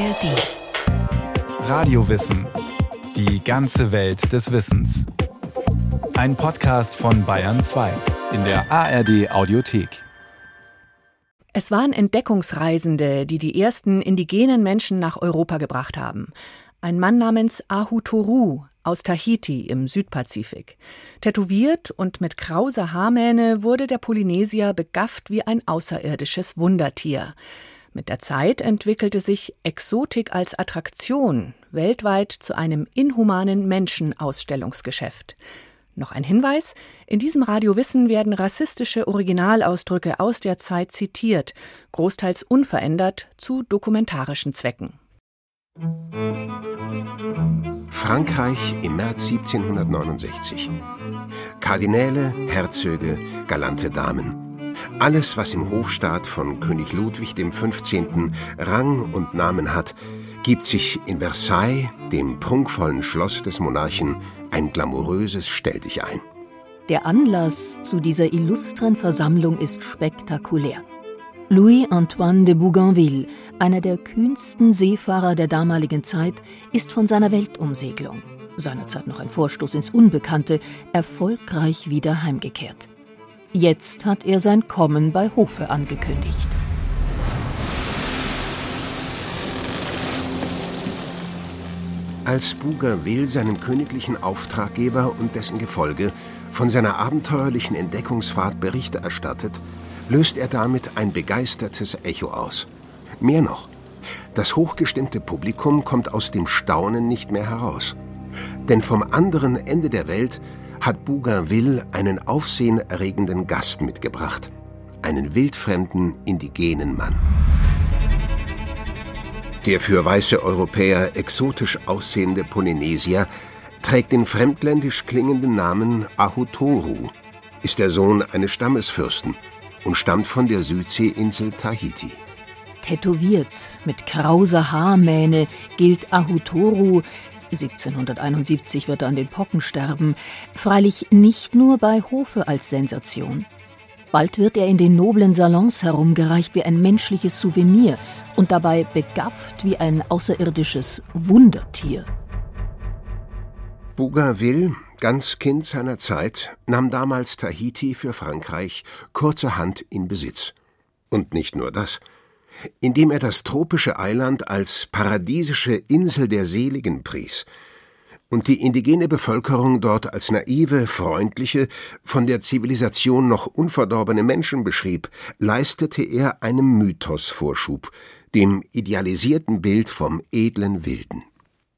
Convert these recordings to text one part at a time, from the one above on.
ARD. Radiowissen. Die ganze Welt des Wissens. Ein Podcast von Bayern 2 in der ARD Audiothek. Es waren Entdeckungsreisende, die die ersten indigenen Menschen nach Europa gebracht haben. Ein Mann namens Ahu Toru aus Tahiti im Südpazifik. Tätowiert und mit krauser Haarmähne wurde der Polynesier begafft wie ein außerirdisches Wundertier. Mit der Zeit entwickelte sich Exotik als Attraktion weltweit zu einem inhumanen Menschenausstellungsgeschäft. Noch ein Hinweis: In diesem Radiowissen werden rassistische Originalausdrücke aus der Zeit zitiert, großteils unverändert zu dokumentarischen Zwecken. Frankreich im März 1769. Kardinäle, Herzöge, galante Damen. Alles, was im Hofstaat von König Ludwig XV. Rang und Namen hat, gibt sich in Versailles, dem prunkvollen Schloss des Monarchen, ein glamouröses Stelldich ein. Der Anlass zu dieser illustren Versammlung ist spektakulär. Louis-Antoine de Bougainville, einer der kühnsten Seefahrer der damaligen Zeit, ist von seiner Weltumsegelung, seinerzeit noch ein Vorstoß ins Unbekannte, erfolgreich wieder heimgekehrt. Jetzt hat er sein Kommen bei Hofe angekündigt. Als Bougainville seinem königlichen Auftraggeber und dessen Gefolge von seiner abenteuerlichen Entdeckungsfahrt Berichte erstattet, löst er damit ein begeistertes Echo aus. Mehr noch, das hochgestimmte Publikum kommt aus dem Staunen nicht mehr heraus. Denn vom anderen Ende der Welt hat Bougainville einen aufsehenerregenden Gast mitgebracht, einen wildfremden indigenen Mann. Der für weiße Europäer exotisch aussehende Polynesier trägt den fremdländisch klingenden Namen Ahutoru, ist der Sohn eines Stammesfürsten und stammt von der Südseeinsel Tahiti. Tätowiert mit krauser Haarmähne gilt Ahutoru 1771 wird er an den Pocken sterben, freilich nicht nur bei Hofe als Sensation. Bald wird er in den noblen Salons herumgereicht wie ein menschliches Souvenir und dabei begafft wie ein außerirdisches Wundertier. Bougainville, ganz Kind seiner Zeit, nahm damals Tahiti für Frankreich kurzerhand in Besitz. Und nicht nur das – indem er das tropische Eiland als paradiesische Insel der Seligen pries und die indigene Bevölkerung dort als naive, freundliche, von der Zivilisation noch unverdorbene Menschen beschrieb, leistete er einem Mythos Vorschub, dem idealisierten Bild vom edlen Wilden.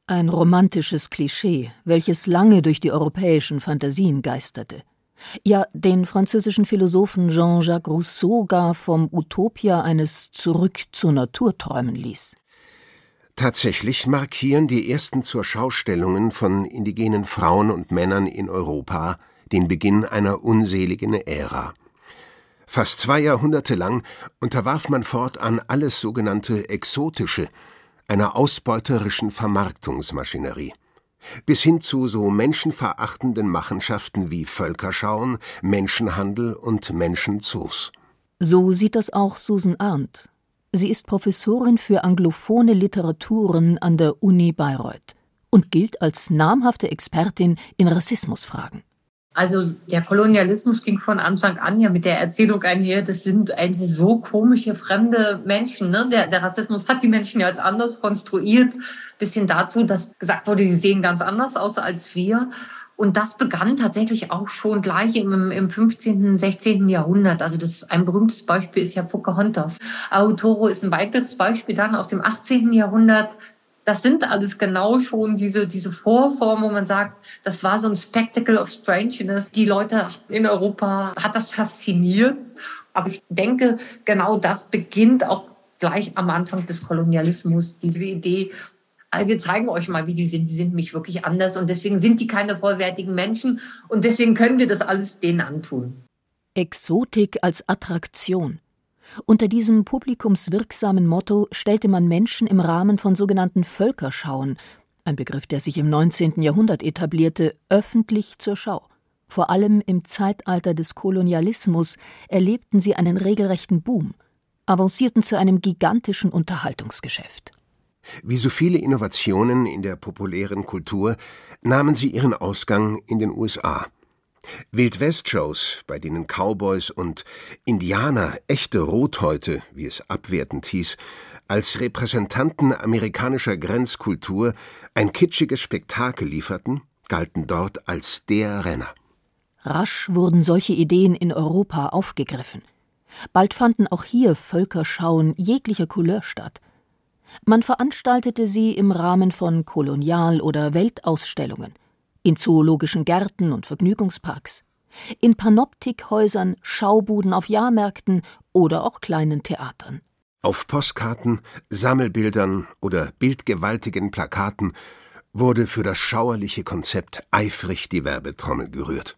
Ein romantisches Klischee, welches lange durch die europäischen Fantasien geisterte. Ja, den französischen Philosophen Jean-Jacques Rousseau gar vom Utopia eines Zurück zur Natur träumen ließ. Tatsächlich markieren die ersten Zurschaustellungen von indigenen Frauen und Männern in Europa den Beginn einer unseligen Ära. Fast zwei Jahrhunderte lang unterwarf man fortan alles sogenannte Exotische einer ausbeuterischen Vermarktungsmaschinerie bis hin zu so menschenverachtenden Machenschaften wie Völkerschauen, Menschenhandel und Menschenzoos. So sieht das auch Susan Arndt. Sie ist Professorin für anglophone Literaturen an der Uni Bayreuth und gilt als namhafte Expertin in Rassismusfragen. Also der Kolonialismus ging von Anfang an ja mit der Erzählung einher, das sind eigentlich so komische fremde Menschen. Ne? Der, der Rassismus hat die Menschen ja als anders konstruiert, bis hin dazu, dass gesagt wurde, sie sehen ganz anders aus als wir. Und das begann tatsächlich auch schon gleich im, im 15., 16. Jahrhundert. Also das ein berühmtes Beispiel ist ja Pocahontas. Aotoro ist ein weiteres Beispiel dann aus dem 18. Jahrhundert das sind alles genau schon diese, diese Vorformen, wo man sagt, das war so ein Spectacle of Strangeness. Die Leute in Europa hat das fasziniert. Aber ich denke, genau das beginnt auch gleich am Anfang des Kolonialismus, diese Idee, wir zeigen euch mal, wie die sind. Die sind nämlich wirklich anders und deswegen sind die keine vollwertigen Menschen und deswegen können wir das alles denen antun. Exotik als Attraktion. Unter diesem publikumswirksamen Motto stellte man Menschen im Rahmen von sogenannten Völkerschauen, ein Begriff, der sich im 19. Jahrhundert etablierte, öffentlich zur Schau. Vor allem im Zeitalter des Kolonialismus erlebten sie einen regelrechten Boom, avancierten zu einem gigantischen Unterhaltungsgeschäft. Wie so viele Innovationen in der populären Kultur nahmen sie ihren Ausgang in den USA. Wildwest-Shows, bei denen Cowboys und Indianer, echte Rothäute, wie es abwertend hieß, als Repräsentanten amerikanischer Grenzkultur ein kitschiges Spektakel lieferten, galten dort als der Renner. Rasch wurden solche Ideen in Europa aufgegriffen. Bald fanden auch hier Völkerschauen jeglicher Couleur statt. Man veranstaltete sie im Rahmen von Kolonial- oder Weltausstellungen, in zoologischen Gärten und Vergnügungsparks, in Panoptikhäusern, Schaubuden auf Jahrmärkten oder auch kleinen Theatern. Auf Postkarten, Sammelbildern oder bildgewaltigen Plakaten wurde für das schauerliche Konzept eifrig die Werbetrommel gerührt.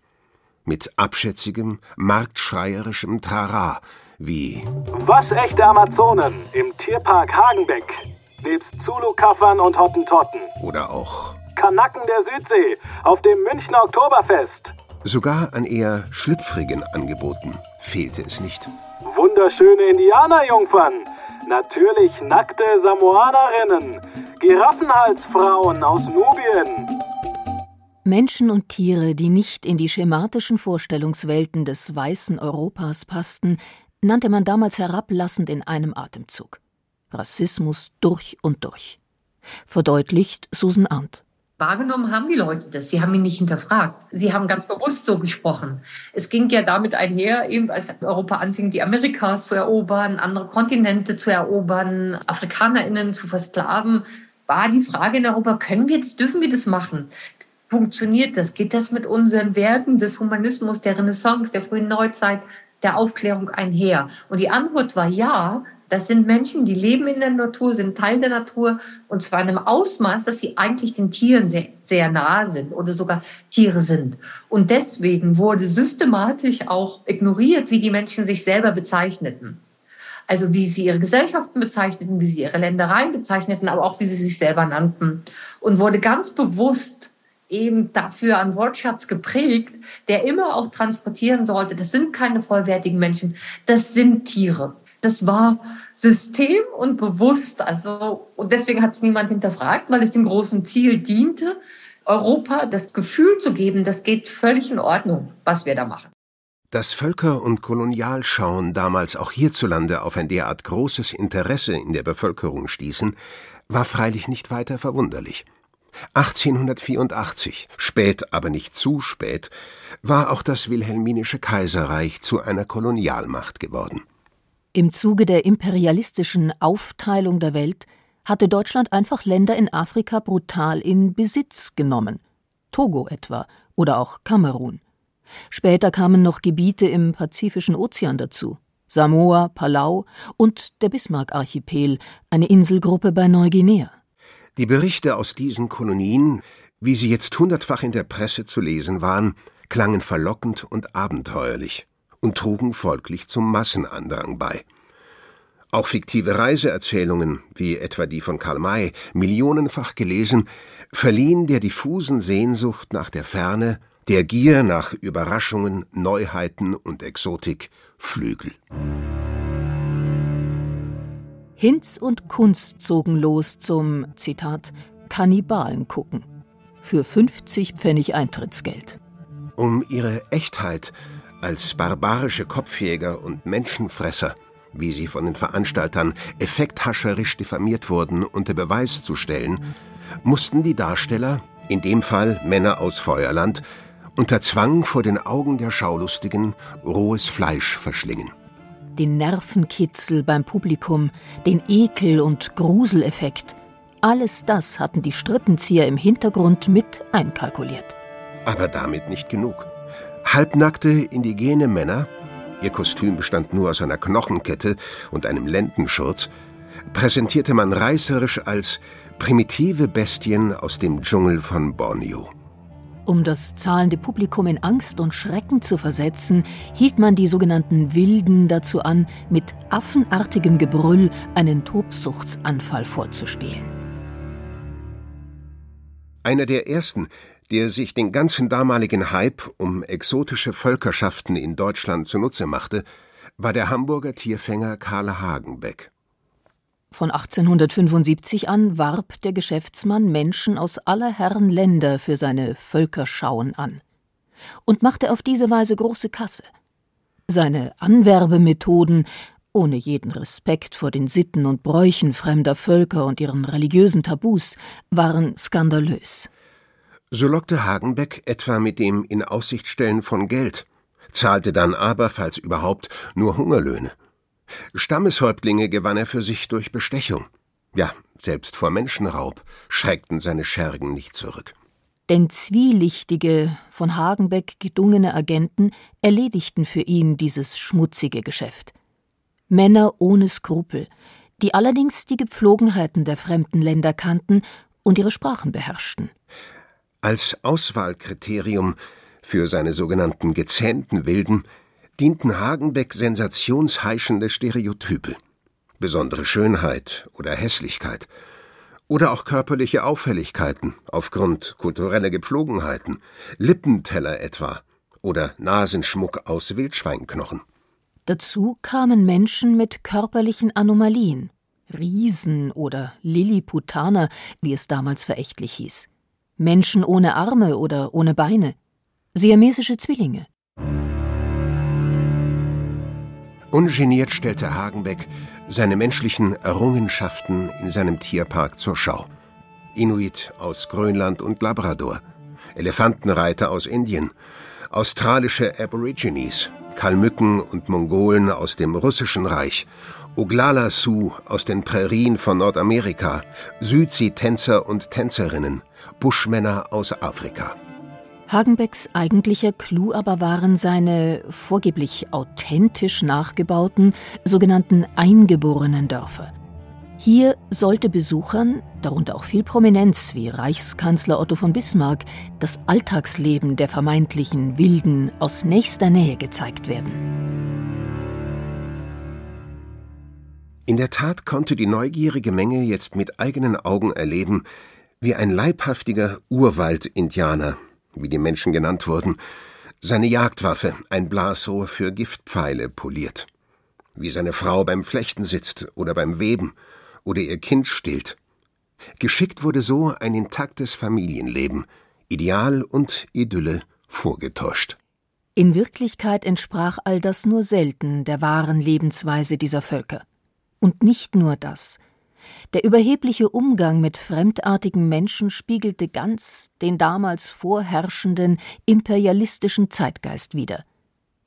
Mit abschätzigem, marktschreierischem Trara wie Waschechte Amazonen im Tierpark Hagenbeck, nebst Zulu-Kaffern und Hottentotten. Oder auch Kanaken der Südsee auf dem Münchner Oktoberfest. Sogar an eher schlüpfrigen Angeboten fehlte es nicht. Wunderschöne Indianerjungfern Natürlich nackte Samoanerinnen, Giraffenhalsfrauen aus Nubien. Menschen und Tiere, die nicht in die schematischen Vorstellungswelten des weißen Europas passten, nannte man damals herablassend in einem Atemzug. Rassismus durch und durch. Verdeutlicht Susan Arndt. Wahrgenommen haben die Leute das. Sie haben ihn nicht hinterfragt. Sie haben ganz bewusst so gesprochen. Es ging ja damit einher, eben als Europa anfing, die Amerikas zu erobern, andere Kontinente zu erobern, AfrikanerInnen zu versklaven, war die Frage in Europa, können wir das, dürfen wir das machen? Funktioniert das? Geht das mit unseren Werten des Humanismus, der Renaissance, der frühen Neuzeit, der Aufklärung einher? Und die Antwort war ja, das sind Menschen, die leben in der Natur, sind Teil der Natur und zwar in einem Ausmaß, dass sie eigentlich den Tieren sehr, sehr nahe sind oder sogar Tiere sind. Und deswegen wurde systematisch auch ignoriert, wie die Menschen sich selber bezeichneten. Also wie sie ihre Gesellschaften bezeichneten, wie sie ihre Ländereien bezeichneten, aber auch wie sie sich selber nannten. Und wurde ganz bewusst eben dafür ein Wortschatz geprägt, der immer auch transportieren sollte, das sind keine vollwertigen Menschen, das sind Tiere das war System und bewusst. Also, und deswegen hat es niemand hinterfragt, weil es dem großen Ziel diente, Europa das Gefühl zu geben, das geht völlig in Ordnung, was wir da machen. Dass Völker- und Kolonialschauen damals auch hierzulande auf ein derart großes Interesse in der Bevölkerung stießen, war freilich nicht weiter verwunderlich. 1884, spät aber nicht zu spät, war auch das wilhelminische Kaiserreich zu einer Kolonialmacht geworden. Im Zuge der imperialistischen Aufteilung der Welt hatte Deutschland einfach Länder in Afrika brutal in Besitz genommen. Togo etwa oder auch Kamerun. Später kamen noch Gebiete im Pazifischen Ozean dazu. Samoa, Palau und der Bismarck-Archipel, eine Inselgruppe bei Neuguinea. Die Berichte aus diesen Kolonien, wie sie jetzt hundertfach in der Presse zu lesen waren, klangen verlockend und abenteuerlich und trugen folglich zum Massenandrang bei. Auch fiktive Reiseerzählungen, wie etwa die von Karl May, millionenfach gelesen, verliehen der diffusen Sehnsucht nach der Ferne, der Gier nach Überraschungen, Neuheiten und Exotik Flügel. Hinz und Kunst zogen los zum, Zitat, Kannibalen gucken. Für 50 Pfennig Eintrittsgeld. Um ihre Echtheit als barbarische Kopfjäger und Menschenfresser, wie sie von den Veranstaltern effekthascherisch diffamiert wurden, unter Beweis zu stellen, mussten die Darsteller, in dem Fall Männer aus Feuerland, unter Zwang vor den Augen der Schaulustigen rohes Fleisch verschlingen. Den Nervenkitzel beim Publikum, den Ekel- und Gruseleffekt, alles das hatten die Strippenzieher im Hintergrund mit einkalkuliert. Aber damit nicht genug. Halbnackte indigene Männer, ihr Kostüm bestand nur aus einer Knochenkette und einem Lendenschurz, präsentierte man reißerisch als primitive Bestien aus dem Dschungel von Borneo. Um das zahlende Publikum in Angst und Schrecken zu versetzen, hielt man die sogenannten Wilden dazu an, mit affenartigem Gebrüll einen Tobsuchtsanfall vorzuspielen. Einer der ersten, der sich den ganzen damaligen Hype um exotische Völkerschaften in Deutschland zunutze machte, war der Hamburger Tierfänger Karl Hagenbeck. Von 1875 an warb der Geschäftsmann Menschen aus aller Herren Länder für seine Völkerschauen an und machte auf diese Weise große Kasse. Seine Anwerbemethoden, ohne jeden Respekt vor den Sitten und Bräuchen fremder Völker und ihren religiösen Tabus, waren skandalös. So lockte Hagenbeck etwa mit dem Inaussichtstellen von Geld, zahlte dann aber, falls überhaupt, nur Hungerlöhne. Stammeshäuptlinge gewann er für sich durch Bestechung. Ja, selbst vor Menschenraub schreckten seine Schergen nicht zurück. Denn zwielichtige, von Hagenbeck gedungene Agenten erledigten für ihn dieses schmutzige Geschäft. Männer ohne Skrupel, die allerdings die Gepflogenheiten der fremden Länder kannten und ihre Sprachen beherrschten. Als Auswahlkriterium für seine sogenannten gezähmten Wilden dienten Hagenbeck sensationsheischende Stereotype. Besondere Schönheit oder Hässlichkeit – oder auch körperliche Auffälligkeiten aufgrund kultureller Gepflogenheiten, Lippenteller etwa oder Nasenschmuck aus Wildschweinknochen. Dazu kamen Menschen mit körperlichen Anomalien, Riesen oder Lilliputaner, wie es damals verächtlich hieß, Menschen ohne Arme oder ohne Beine, siamesische Zwillinge. Ungeniert stellte Hagenbeck seine menschlichen Errungenschaften in seinem Tierpark zur Schau. Inuit aus Grönland und Labrador, Elefantenreiter aus Indien, australische Aborigines, Kalmücken und Mongolen aus dem Russischen Reich, Oglala Sioux aus den Prärien von Nordamerika, Südsee-Tänzer und Tänzerinnen, Buschmänner aus Afrika. Hagenbecks eigentlicher Clou aber waren seine vorgeblich authentisch nachgebauten sogenannten eingeborenen Dörfer. Hier sollte Besuchern, darunter auch viel Prominenz wie Reichskanzler Otto von Bismarck, das Alltagsleben der vermeintlichen Wilden aus nächster Nähe gezeigt werden. In der Tat konnte die neugierige Menge jetzt mit eigenen Augen erleben, wie ein leibhaftiger Urwald-Indianer wie die Menschen genannt wurden, seine Jagdwaffe, ein Blasrohr für Giftpfeile, poliert. Wie seine Frau beim Flechten sitzt oder beim Weben oder ihr Kind stillt. Geschickt wurde so ein intaktes Familienleben, Ideal und Idylle vorgetäuscht. In Wirklichkeit entsprach all das nur selten der wahren Lebensweise dieser Völker. Und nicht nur das, der überhebliche Umgang mit fremdartigen Menschen spiegelte ganz den damals vorherrschenden imperialistischen Zeitgeist wider.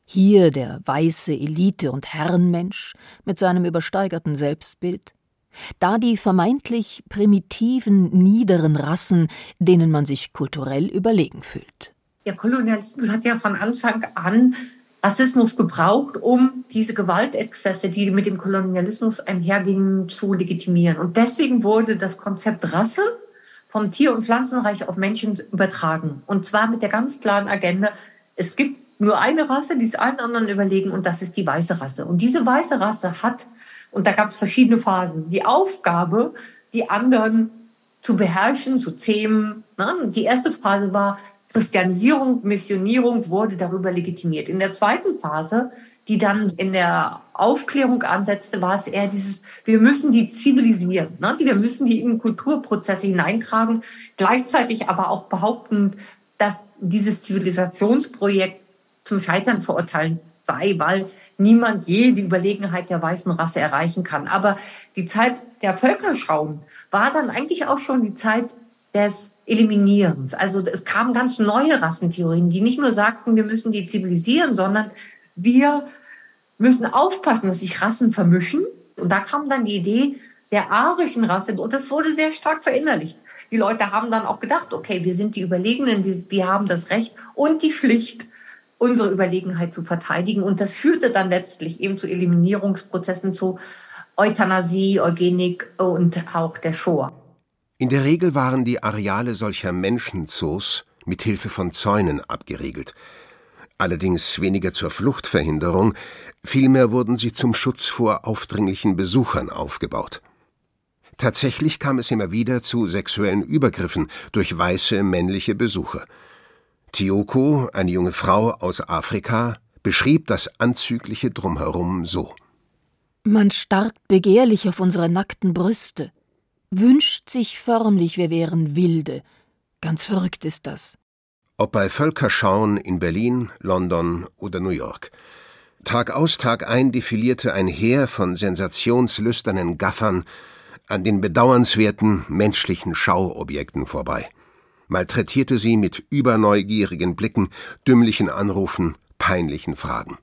Hier der weiße Elite- und Herrenmensch mit seinem übersteigerten Selbstbild, da die vermeintlich primitiven, niederen Rassen, denen man sich kulturell überlegen fühlt. Der Kolonialismus hat ja von Anfang an Rassismus gebraucht, um diese Gewaltexzesse, die mit dem Kolonialismus einhergingen, zu legitimieren. Und deswegen wurde das Konzept Rasse vom Tier- und Pflanzenreich auf Menschen übertragen. Und zwar mit der ganz klaren Agenda, es gibt nur eine Rasse, die ist allen anderen überlegen, und das ist die weiße Rasse. Und diese weiße Rasse hat, und da gab es verschiedene Phasen, die Aufgabe, die anderen zu beherrschen, zu zähmen. Die erste Phase war, Christianisierung, Missionierung wurde darüber legitimiert. In der zweiten Phase, die dann in der Aufklärung ansetzte, war es eher dieses, wir müssen die zivilisieren, ne? wir müssen die in Kulturprozesse hineintragen, gleichzeitig aber auch behaupten, dass dieses Zivilisationsprojekt zum Scheitern verurteilen sei, weil niemand je die Überlegenheit der weißen Rasse erreichen kann. Aber die Zeit der Völkerschauen war dann eigentlich auch schon die Zeit des Eliminierens. Also es kamen ganz neue Rassentheorien, die nicht nur sagten, wir müssen die zivilisieren, sondern wir müssen aufpassen, dass sich Rassen vermischen. Und da kam dann die Idee der arischen Rasse und das wurde sehr stark verinnerlicht. Die Leute haben dann auch gedacht, okay, wir sind die Überlegenen, wir, wir haben das Recht und die Pflicht, unsere Überlegenheit zu verteidigen. Und das führte dann letztlich eben zu Eliminierungsprozessen, zu Euthanasie, Eugenik und auch der Shoah. In der Regel waren die Areale solcher Menschenzoos mit Hilfe von Zäunen abgeriegelt. Allerdings weniger zur Fluchtverhinderung, vielmehr wurden sie zum Schutz vor aufdringlichen Besuchern aufgebaut. Tatsächlich kam es immer wieder zu sexuellen Übergriffen durch weiße männliche Besucher. Tioko, eine junge Frau aus Afrika, beschrieb das anzügliche Drumherum so. Man starrt begehrlich auf unsere nackten Brüste, wünscht sich förmlich, wir wären Wilde. Ganz verrückt ist das. Ob bei Völkerschauen in Berlin, London oder New York. Tag aus, Tag ein defilierte ein Heer von sensationslüsternen Gaffern an den bedauernswerten menschlichen Schauobjekten vorbei, malträtierte sie mit überneugierigen Blicken, dümmlichen Anrufen, peinlichen Fragen.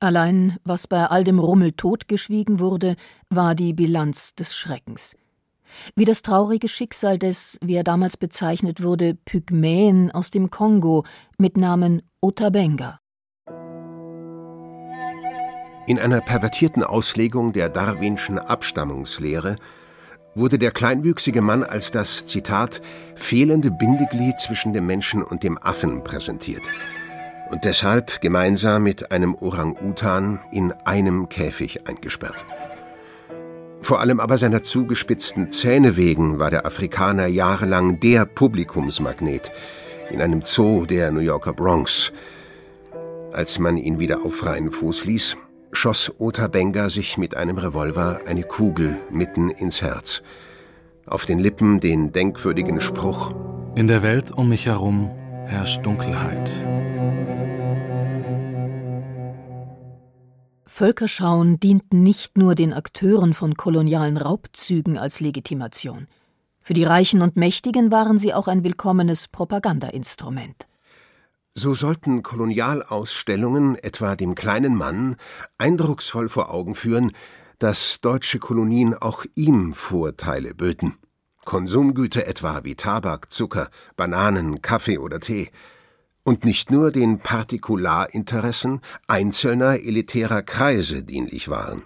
Allein, was bei all dem Rummel totgeschwiegen wurde, war die Bilanz des Schreckens. Wie das traurige Schicksal des, wie er damals bezeichnet wurde, Pygmäen aus dem Kongo mit Namen Otabenga. In einer pervertierten Auslegung der darwinschen Abstammungslehre wurde der kleinwüchsige Mann als das Zitat fehlende Bindeglied zwischen dem Menschen und dem Affen präsentiert und deshalb gemeinsam mit einem Orang-Utan in einem Käfig eingesperrt. Vor allem aber seiner zugespitzten Zähne wegen war der Afrikaner jahrelang der Publikumsmagnet in einem Zoo der New Yorker Bronx. Als man ihn wieder auf freien Fuß ließ, schoss Ota Benga sich mit einem Revolver eine Kugel mitten ins Herz. Auf den Lippen den denkwürdigen Spruch In der Welt um mich herum herrscht Dunkelheit. Völkerschauen dienten nicht nur den Akteuren von kolonialen Raubzügen als Legitimation. Für die Reichen und Mächtigen waren sie auch ein willkommenes Propagandainstrument. So sollten Kolonialausstellungen etwa dem kleinen Mann eindrucksvoll vor Augen führen, dass deutsche Kolonien auch ihm Vorteile böten. Konsumgüter etwa wie Tabak, Zucker, Bananen, Kaffee oder Tee und nicht nur den Partikularinteressen einzelner elitärer Kreise dienlich waren.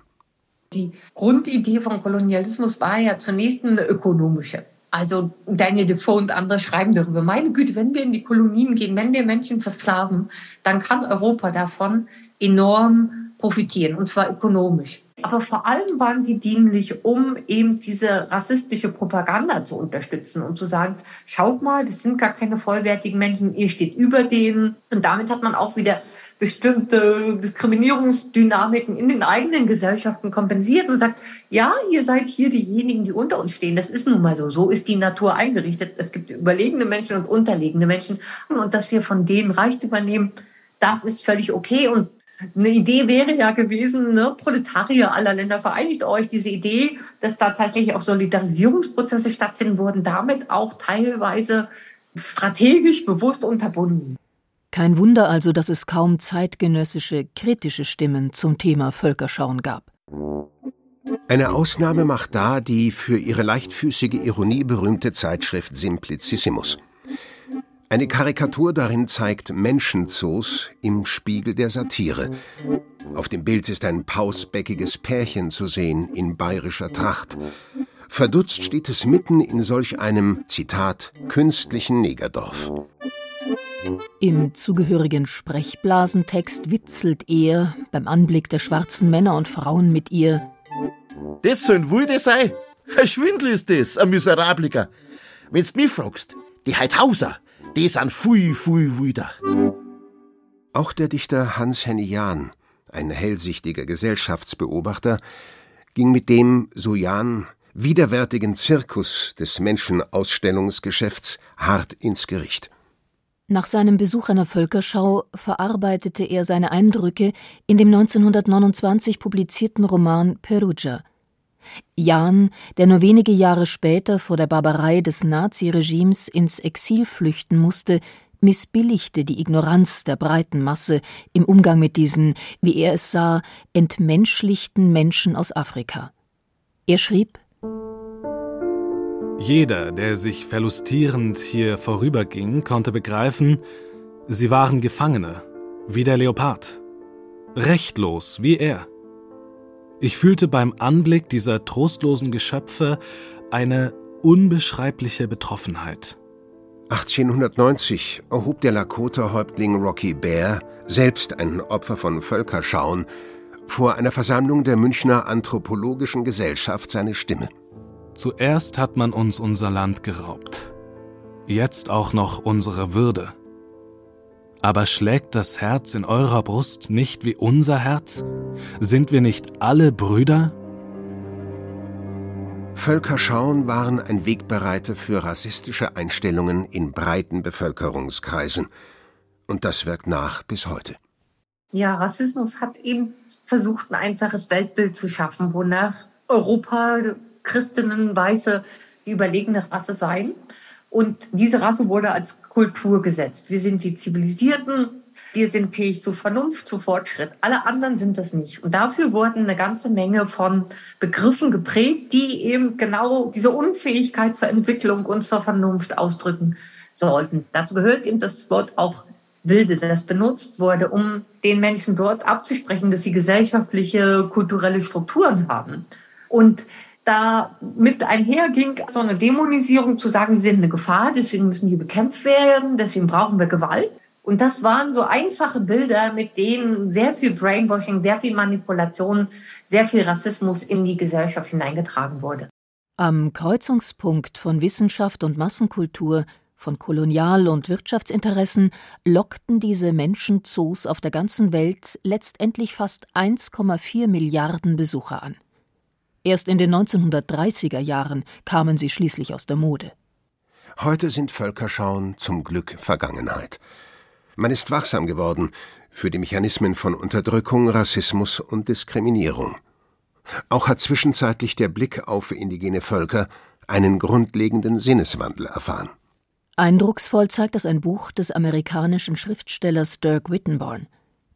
Die Grundidee von Kolonialismus war ja zunächst eine ökonomische. Also Daniel Defoe und andere schreiben darüber. Meine Güte, wenn wir in die Kolonien gehen, wenn wir Menschen versklaven, dann kann Europa davon enorm profitieren, und zwar ökonomisch. Aber vor allem waren sie dienlich, um eben diese rassistische Propaganda zu unterstützen und zu sagen, schaut mal, das sind gar keine vollwertigen Menschen, ihr steht über denen. Und damit hat man auch wieder bestimmte Diskriminierungsdynamiken in den eigenen Gesellschaften kompensiert und sagt, ja, ihr seid hier diejenigen, die unter uns stehen. Das ist nun mal so. So ist die Natur eingerichtet. Es gibt überlegene Menschen und unterlegene Menschen. Und dass wir von denen Reichtum übernehmen, das ist völlig okay. Und eine Idee wäre ja gewesen, ne, Proletarier aller Länder vereinigt euch. Diese Idee, dass da tatsächlich auch Solidarisierungsprozesse stattfinden, wurden damit auch teilweise strategisch bewusst unterbunden. Kein Wunder also, dass es kaum zeitgenössische, kritische Stimmen zum Thema Völkerschauen gab. Eine Ausnahme macht da die für ihre leichtfüßige Ironie berühmte Zeitschrift Simplicissimus. Eine Karikatur darin zeigt Menschenzoos im Spiegel der Satire. Auf dem Bild ist ein pausbäckiges Pärchen zu sehen in bayerischer Tracht. Verdutzt steht es mitten in solch einem, Zitat, künstlichen Negerdorf. Im zugehörigen Sprechblasentext witzelt er beim Anblick der schwarzen Männer und Frauen mit ihr. Das sollen Wilde sein. Ein Schwindel ist das, ein Miserabliger. Wenn's mich fragst, die Heidhauser, die sind fui, fui, wieder. Auch der Dichter Hans-Henny Jahn, ein hellsichtiger Gesellschaftsbeobachter, ging mit dem, so Jahn, widerwärtigen Zirkus des Menschenausstellungsgeschäfts hart ins Gericht. Nach seinem Besuch einer Völkerschau verarbeitete er seine Eindrücke in dem 1929 publizierten Roman Perugia. Jan, der nur wenige Jahre später vor der Barbarei des Naziregimes ins Exil flüchten musste, missbilligte die Ignoranz der breiten Masse im Umgang mit diesen, wie er es sah, entmenschlichten Menschen aus Afrika. Er schrieb Jeder, der sich verlustierend hier vorüberging, konnte begreifen, sie waren Gefangene, wie der Leopard, rechtlos wie er. Ich fühlte beim Anblick dieser trostlosen Geschöpfe eine unbeschreibliche Betroffenheit. 1890 erhob der Lakota-Häuptling Rocky Bear, selbst ein Opfer von Völkerschauen, vor einer Versammlung der Münchner Anthropologischen Gesellschaft seine Stimme. Zuerst hat man uns unser Land geraubt, jetzt auch noch unsere Würde. Aber schlägt das Herz in eurer Brust nicht wie unser Herz? Sind wir nicht alle Brüder? Völkerschauen waren ein Wegbereiter für rassistische Einstellungen in breiten Bevölkerungskreisen. Und das wirkt nach bis heute. Ja, Rassismus hat eben versucht, ein einfaches Weltbild zu schaffen, wonach Europa, Christinnen, Weiße die überlegene Rasse seien. Und diese Rasse wurde als Kultur gesetzt. Wir sind die Zivilisierten, wir sind fähig zu Vernunft, zu Fortschritt. Alle anderen sind das nicht. Und dafür wurden eine ganze Menge von Begriffen geprägt, die eben genau diese Unfähigkeit zur Entwicklung und zur Vernunft ausdrücken sollten. Dazu gehört eben das Wort auch Wilde, das benutzt wurde, um den Menschen dort abzusprechen, dass sie gesellschaftliche, kulturelle Strukturen haben. Und da mit einherging so eine Dämonisierung zu sagen, sie sind eine Gefahr, deswegen müssen die bekämpft werden, deswegen brauchen wir Gewalt. Und das waren so einfache Bilder, mit denen sehr viel Brainwashing, sehr viel Manipulation, sehr viel Rassismus in die Gesellschaft hineingetragen wurde. Am Kreuzungspunkt von Wissenschaft und Massenkultur, von Kolonial- und Wirtschaftsinteressen lockten diese Menschenzoos auf der ganzen Welt letztendlich fast 1,4 Milliarden Besucher an. Erst in den 1930er Jahren kamen sie schließlich aus der Mode. Heute sind Völkerschauen zum Glück Vergangenheit. Man ist wachsam geworden für die Mechanismen von Unterdrückung, Rassismus und Diskriminierung. Auch hat zwischenzeitlich der Blick auf indigene Völker einen grundlegenden Sinneswandel erfahren. Eindrucksvoll zeigt das ein Buch des amerikanischen Schriftstellers Dirk Wittenborn.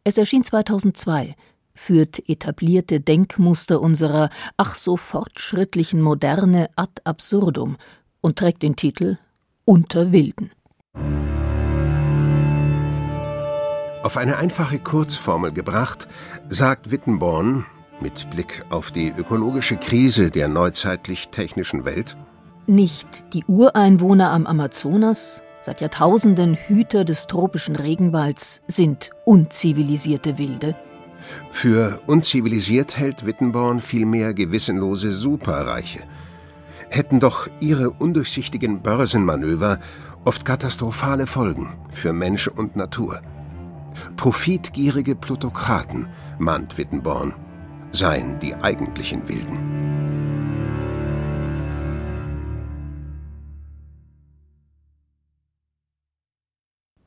Es erschien 2002 führt etablierte Denkmuster unserer ach so fortschrittlichen Moderne ad absurdum und trägt den Titel Unter Wilden. Auf eine einfache Kurzformel gebracht, sagt Wittenborn mit Blick auf die ökologische Krise der neuzeitlich technischen Welt, nicht die Ureinwohner am Amazonas, seit Jahrtausenden Hüter des tropischen Regenwalds, sind unzivilisierte Wilde, für unzivilisiert hält Wittenborn vielmehr gewissenlose Superreiche. Hätten doch ihre undurchsichtigen Börsenmanöver oft katastrophale Folgen für Mensch und Natur. Profitgierige Plutokraten, mahnt Wittenborn, seien die eigentlichen Wilden.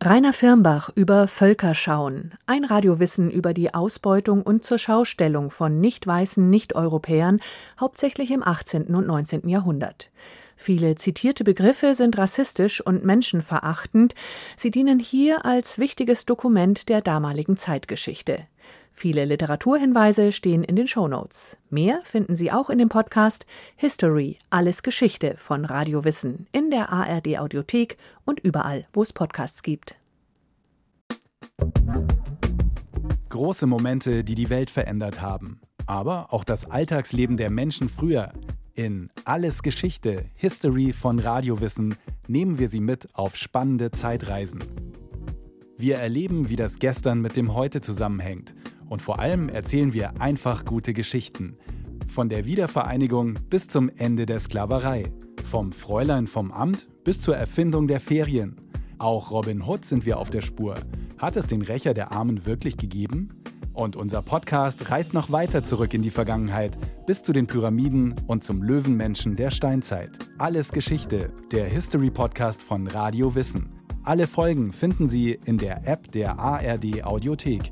Rainer Firmbach über Völkerschauen, ein Radiowissen über die Ausbeutung und zur Schaustellung von nicht weißen Nicht-Europäern, hauptsächlich im 18. und 19. Jahrhundert. Viele zitierte Begriffe sind rassistisch und menschenverachtend, sie dienen hier als wichtiges Dokument der damaligen Zeitgeschichte. Viele Literaturhinweise stehen in den Shownotes. Mehr finden Sie auch in dem Podcast History, alles Geschichte von Radio Wissen in der ARD Audiothek und überall, wo es Podcasts gibt. Große Momente, die die Welt verändert haben, aber auch das Alltagsleben der Menschen früher. In Alles Geschichte, History von Radiowissen nehmen wir Sie mit auf spannende Zeitreisen. Wir erleben, wie das Gestern mit dem Heute zusammenhängt und vor allem erzählen wir einfach gute Geschichten. Von der Wiedervereinigung bis zum Ende der Sklaverei. Vom Fräulein vom Amt bis zur Erfindung der Ferien. Auch Robin Hood sind wir auf der Spur. Hat es den Rächer der Armen wirklich gegeben? Und unser Podcast reist noch weiter zurück in die Vergangenheit, bis zu den Pyramiden und zum Löwenmenschen der Steinzeit. Alles Geschichte, der History-Podcast von Radio Wissen. Alle Folgen finden Sie in der App der ARD Audiothek